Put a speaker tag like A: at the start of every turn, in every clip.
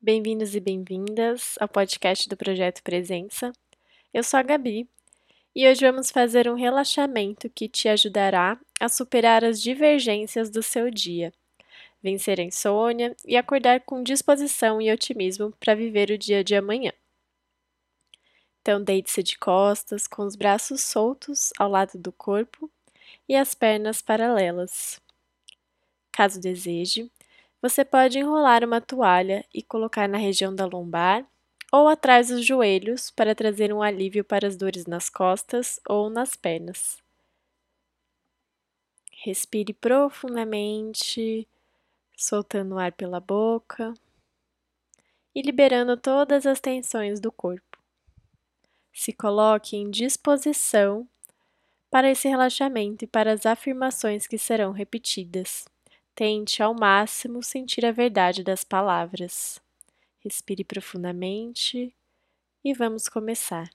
A: Bem-vindos e bem-vindas ao podcast do Projeto Presença. Eu sou a Gabi e hoje vamos fazer um relaxamento que te ajudará a superar as divergências do seu dia, vencer a insônia e acordar com disposição e otimismo para viver o dia de amanhã. Então, deite-se de costas, com os braços soltos ao lado do corpo e as pernas paralelas. Caso deseje, você pode enrolar uma toalha e colocar na região da lombar ou atrás dos joelhos para trazer um alívio para as dores nas costas ou nas pernas. Respire profundamente, soltando o ar pela boca e liberando todas as tensões do corpo. Se coloque em disposição para esse relaxamento e para as afirmações que serão repetidas. Tente ao máximo sentir a verdade das palavras. Respire profundamente e vamos começar.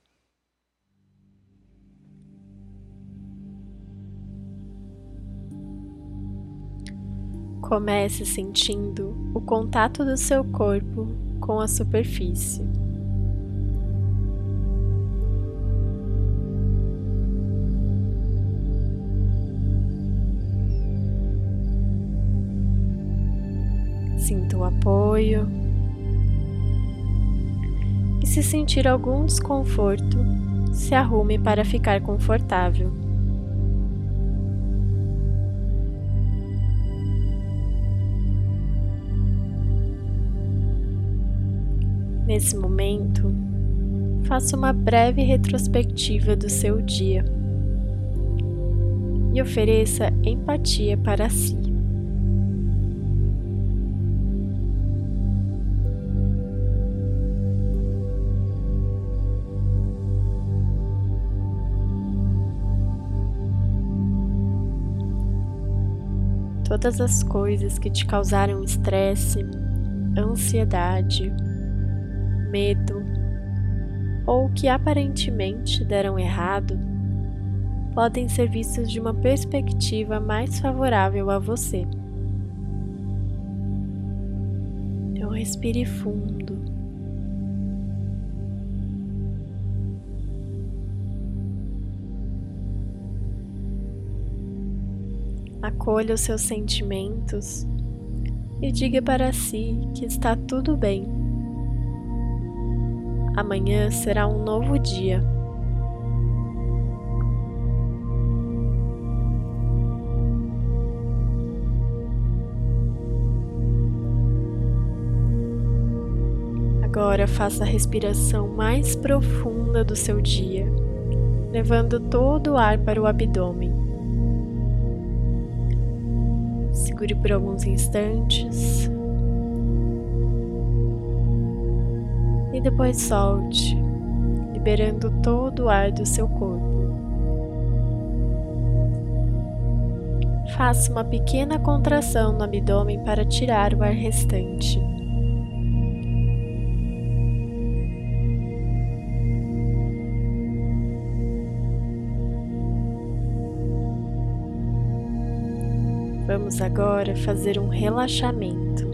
A: Comece sentindo o contato do seu corpo com a superfície. Sinta o apoio. E se sentir algum desconforto, se arrume para ficar confortável. Nesse momento, faça uma breve retrospectiva do seu dia e ofereça empatia para si. Todas as coisas que te causaram estresse, ansiedade, medo ou que aparentemente deram errado podem ser vistas de uma perspectiva mais favorável a você. Então, respire fundo. Acolha os seus sentimentos e diga para si que está tudo bem. Amanhã será um novo dia. Agora faça a respiração mais profunda do seu dia, levando todo o ar para o abdômen. Segure por alguns instantes. E depois solte, liberando todo o ar do seu corpo. Faça uma pequena contração no abdômen para tirar o ar restante. Vamos agora fazer um relaxamento.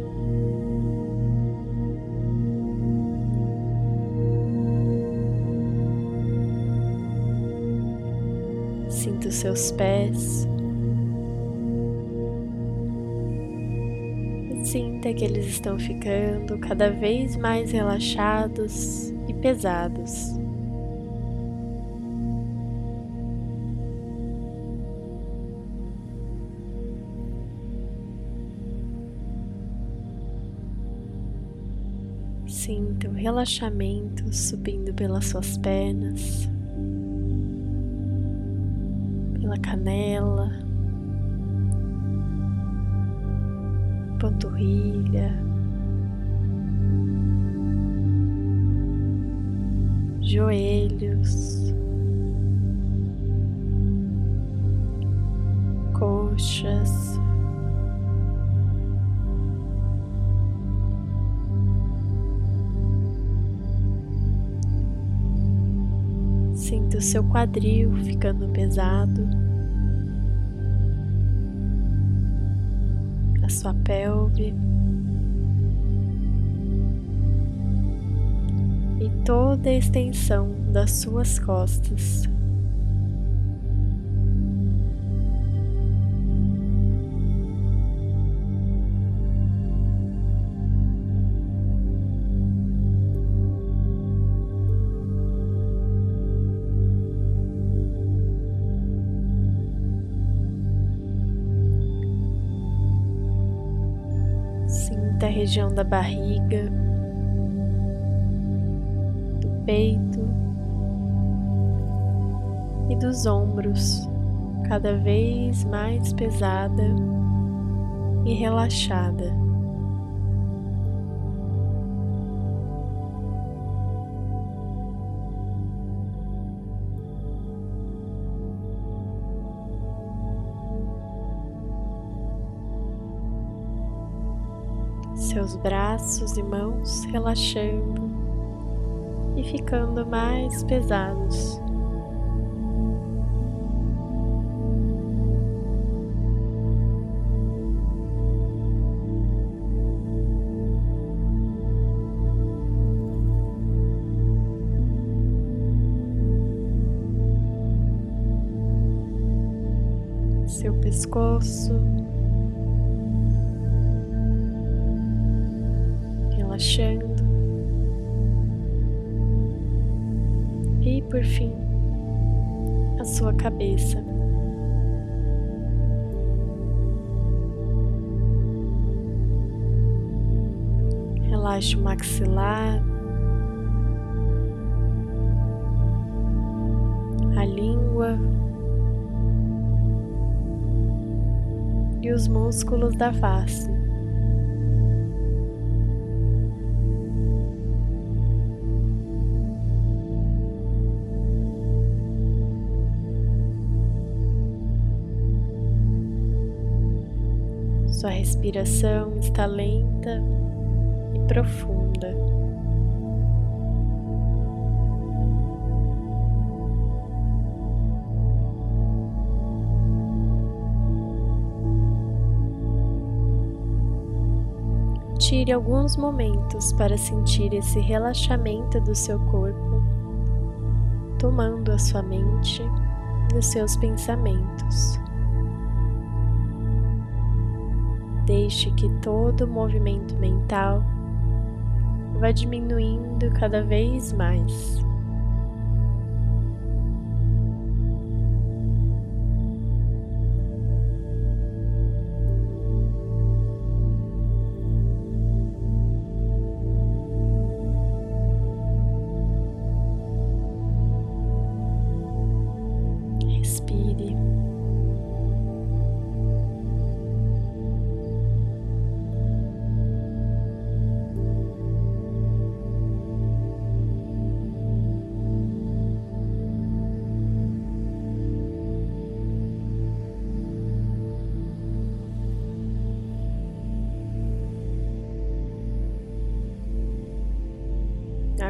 A: Sinta os seus pés. E sinta que eles estão ficando cada vez mais relaxados e pesados. Sinta o relaxamento subindo pelas suas pernas, pela canela, panturrilha, joelhos, coxas. do seu quadril ficando pesado, a sua pelve e toda a extensão das suas costas. Região da barriga, do peito e dos ombros cada vez mais pesada e relaxada. Seus braços e mãos relaxando e ficando mais pesados. Seu pescoço relaxando. E por fim, a sua cabeça. Relaxe o maxilar, a língua e os músculos da face. Sua respiração está lenta e profunda. Tire alguns momentos para sentir esse relaxamento do seu corpo, tomando a sua mente e os seus pensamentos. Deixe que todo o movimento mental vá diminuindo cada vez mais.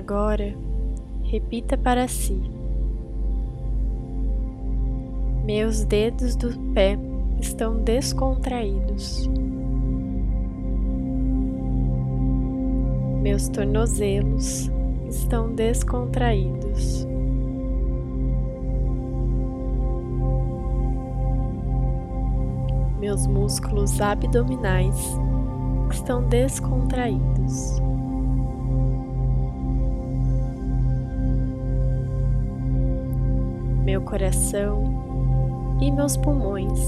A: Agora, repita para si: Meus dedos do pé estão descontraídos. Meus tornozelos estão descontraídos. Meus músculos abdominais estão descontraídos. Coração e meus pulmões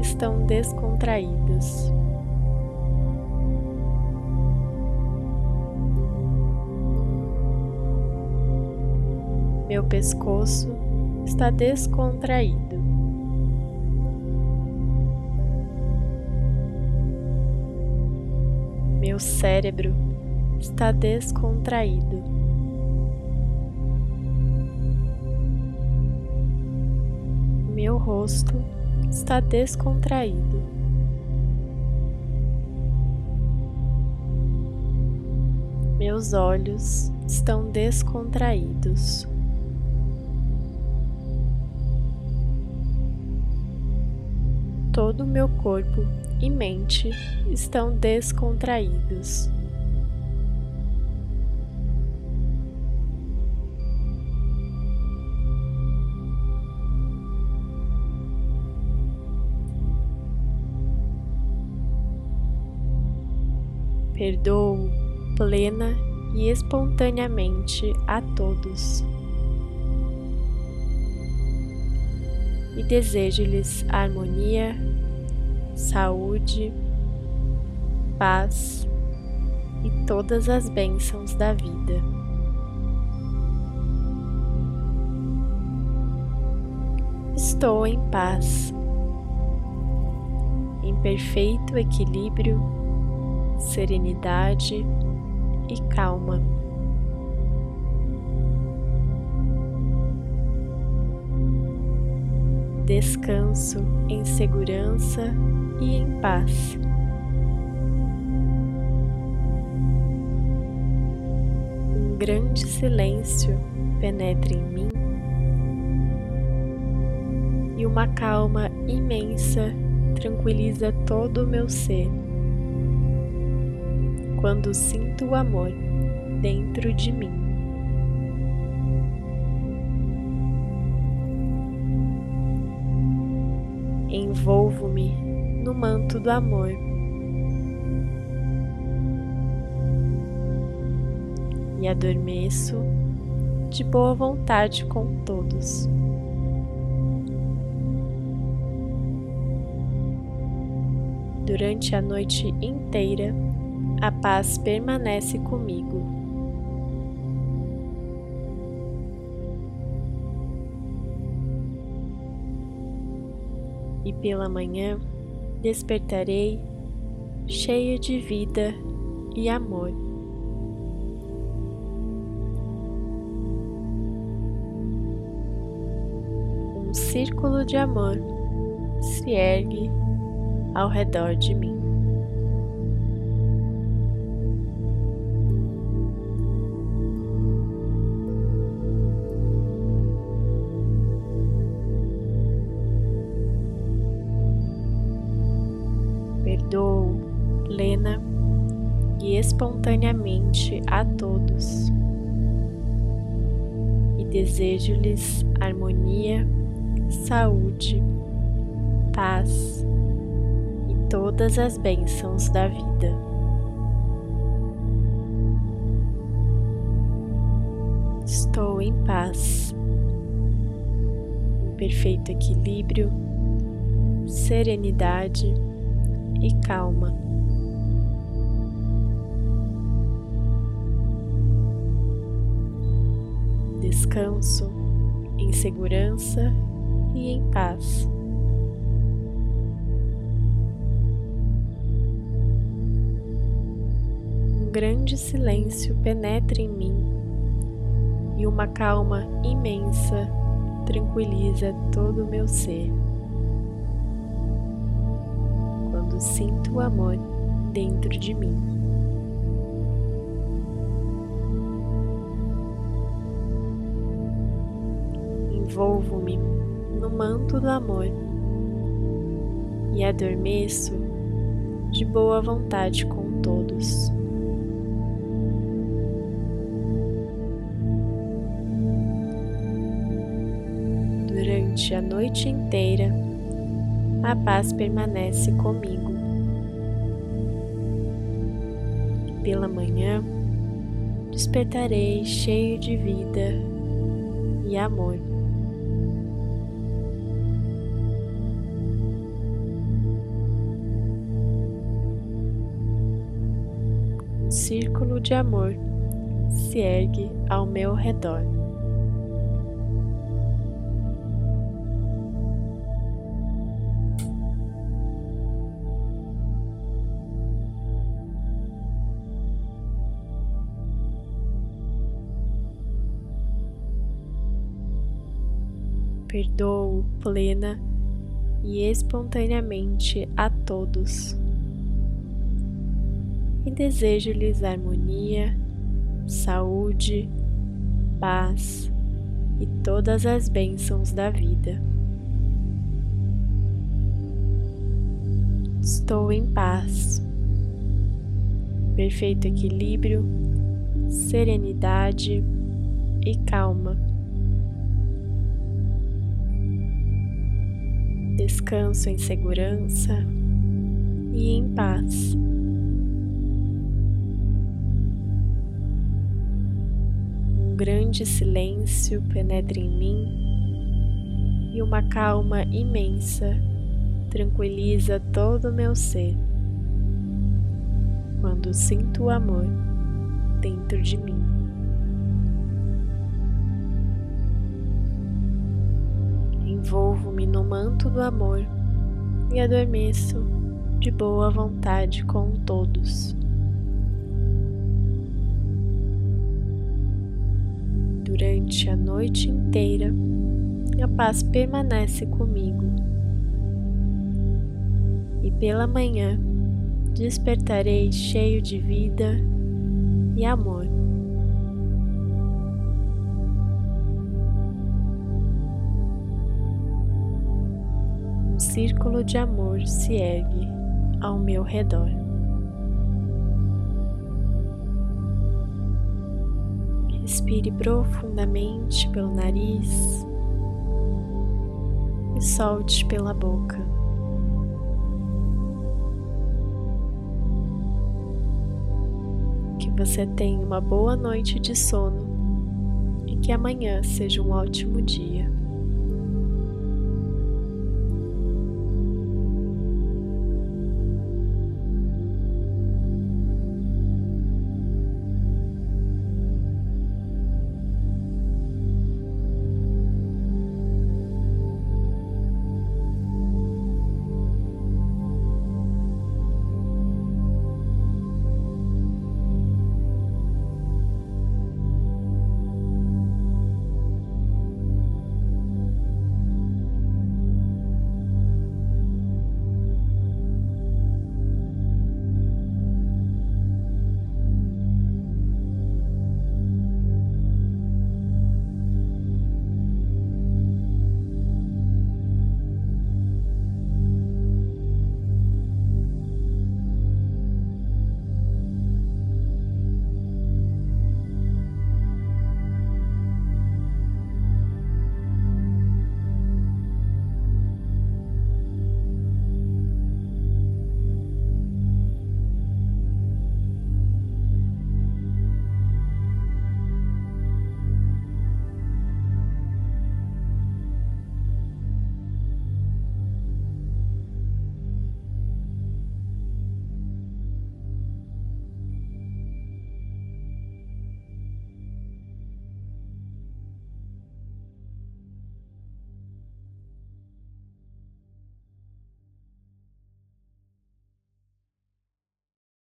A: estão descontraídos. Meu pescoço está descontraído. Meu cérebro está descontraído. Meu rosto está descontraído. Meus olhos estão descontraídos. Todo o meu corpo e mente estão descontraídos. Perdoo plena e espontaneamente a todos. E desejo-lhes harmonia, saúde, paz e todas as bênçãos da vida. Estou em paz, em perfeito equilíbrio, serenidade e calma. Descanso em segurança e em paz. Um grande silêncio penetra em mim e uma calma imensa tranquiliza todo o meu ser quando sinto o amor dentro de mim. Envolvo-me no manto do amor. E adormeço de boa vontade com todos. Durante a noite inteira, a paz permanece comigo. E pela manhã despertarei cheio de vida e amor. Um círculo de amor se ergue ao redor de mim. Espontaneamente a todos e desejo-lhes harmonia, saúde, paz e todas as bênçãos da vida. Estou em paz, em perfeito equilíbrio, serenidade e calma. Descanso em segurança e em paz. Um grande silêncio penetra em mim e uma calma imensa tranquiliza todo o meu ser. sinto o amor dentro de mim. Envolvo-me no manto do amor e adormeço de boa vontade com todos. Durante a noite inteira, a paz permanece comigo. pela manhã despertarei cheio de vida e amor. Círculo de amor se ergue ao meu redor. perdoo plena e espontaneamente a todos. E desejo-lhes harmonia, saúde, paz e todas as bênçãos da vida. Estou em paz, perfeito equilíbrio, serenidade e calma descanso em segurança e em paz. Grande silêncio penetra em mim e uma calma imensa tranquiliza todo o meu ser. Quando sinto o amor dentro de mim. Envolvo-me no manto do amor e adormeço de boa vontade com todos. Durante a noite inteira, a paz permanece comigo. E pela manhã, despertarei cheio de vida e amor. Um círculo de amor se ergue ao meu redor. Respire profundamente pelo nariz e solte pela boca. Que você tenha uma boa noite de sono e que amanhã seja um ótimo dia.